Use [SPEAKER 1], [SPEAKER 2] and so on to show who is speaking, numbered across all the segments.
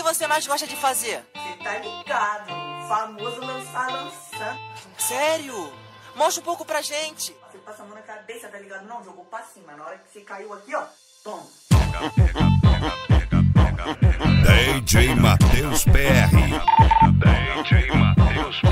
[SPEAKER 1] que você mais gosta de fazer?
[SPEAKER 2] Você tá ligado, o famoso lançar lançar.
[SPEAKER 1] Sério? Mostra um pouco pra gente.
[SPEAKER 2] Você passa a mão na cabeça, tá ligado? Não, jogou pra cima. Na hora que você caiu aqui, ó, toma.
[SPEAKER 3] DJ Matheus PR.
[SPEAKER 4] DJ Matheus PR.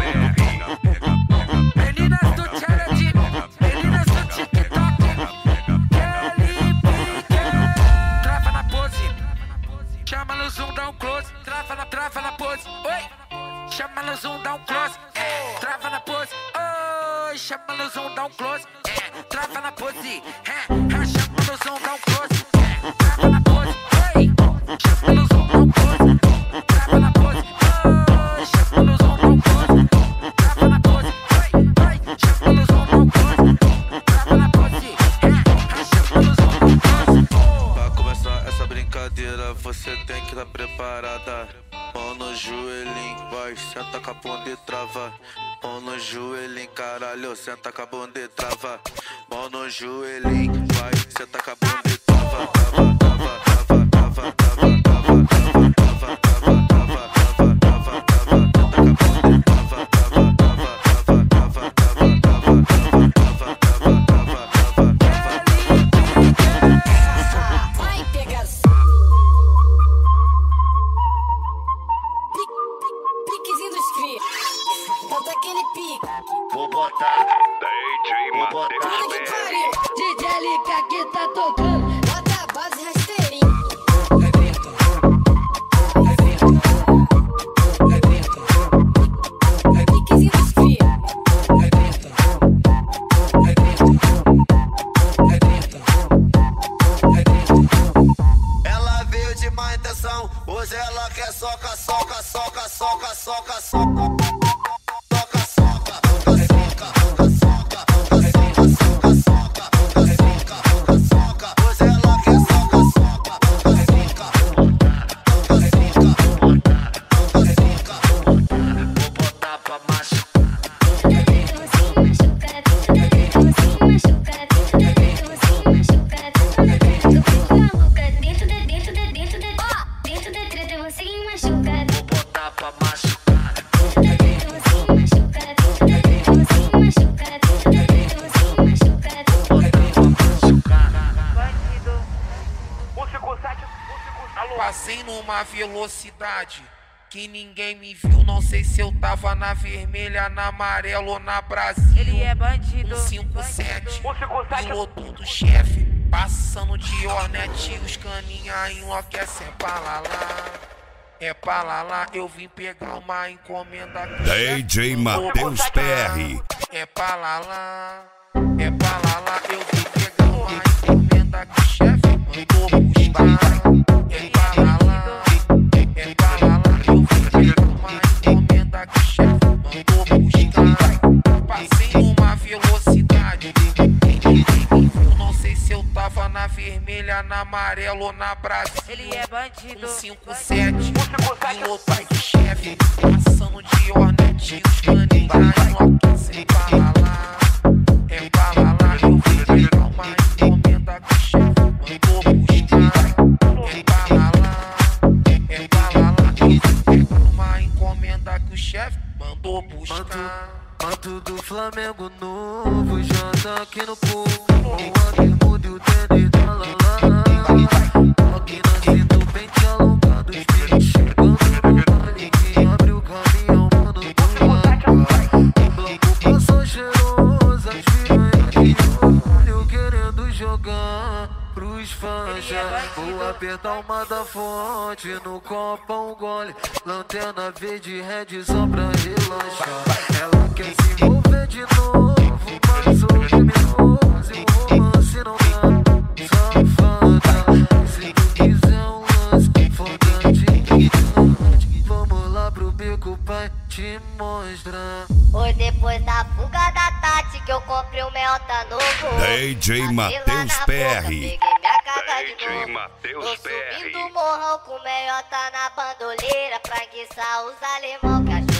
[SPEAKER 5] Um close. Trava na, trava na pose, oi. Chama no zoom, dá um close. É, trava na pose, oi. Chama no zoom, dá um close. É, trava na pose, é, chama no zoom,
[SPEAKER 6] preparada. Mão no joelhinho, vai, senta com a bunda e trava. Mão no joelhinho, caralho, senta com a bunda e trava. Mão no joelhinho, vai, senta com a bunda e. Trava, trava, trava, trava, trava, trava,
[SPEAKER 4] botar. DJ Matheus.
[SPEAKER 7] DJ Lica que tá tocando. Bota a base cria.
[SPEAKER 6] Ela veio de má intenção, hoje ela quer soca, soca, soca, soca, soca, soca. Soca,
[SPEAKER 5] Passei numa velocidade que ninguém me viu. Não sei se eu tava na vermelha, na amarela ou na Brasil.
[SPEAKER 8] Ele é bandido.
[SPEAKER 5] 157, piloto do chefe. Passando de Hornet, os caninha enlouquecem. É pra lá lá, é pra lá lá. Eu vim pegar uma encomenda. chefe
[SPEAKER 3] DJ Matheus. PR.
[SPEAKER 5] É pra lá lá, é pra lá lá. Eu vim pegar uma encomenda que o chefe mandou buscar. Tava na vermelha, na amarela ou na Brasil.
[SPEAKER 8] Ele é bandido.
[SPEAKER 5] 157, piloto de chefe, passando de Hornet, os caninha enlouquecem pra lá lá, é pra lá lá, eu vim pegar uma encomenda que o chefe mandou buscar, é pra lá lá, é pra lá lá, eu vim pegar uma encomenda que o chefe mandou buscar.
[SPEAKER 6] Manto do Flamengo novo, já tá aqui no povo. O bermuda o tênis da Lala. Aqui na jogar. Pros fãs já vou apertar uma da fonte No copo um gole Lanterna verde red só pra relaxar Ela quer bico pai te mostrar
[SPEAKER 9] Foi depois da fuga da Tati que eu comprei o Melta novo.
[SPEAKER 3] DJ Matheus PR.
[SPEAKER 9] Peguei minha de
[SPEAKER 4] DJ
[SPEAKER 9] novo.
[SPEAKER 4] Matheus
[SPEAKER 9] Tô subindo o morrão com meiota na bandoleira pra enguiçar os alemão que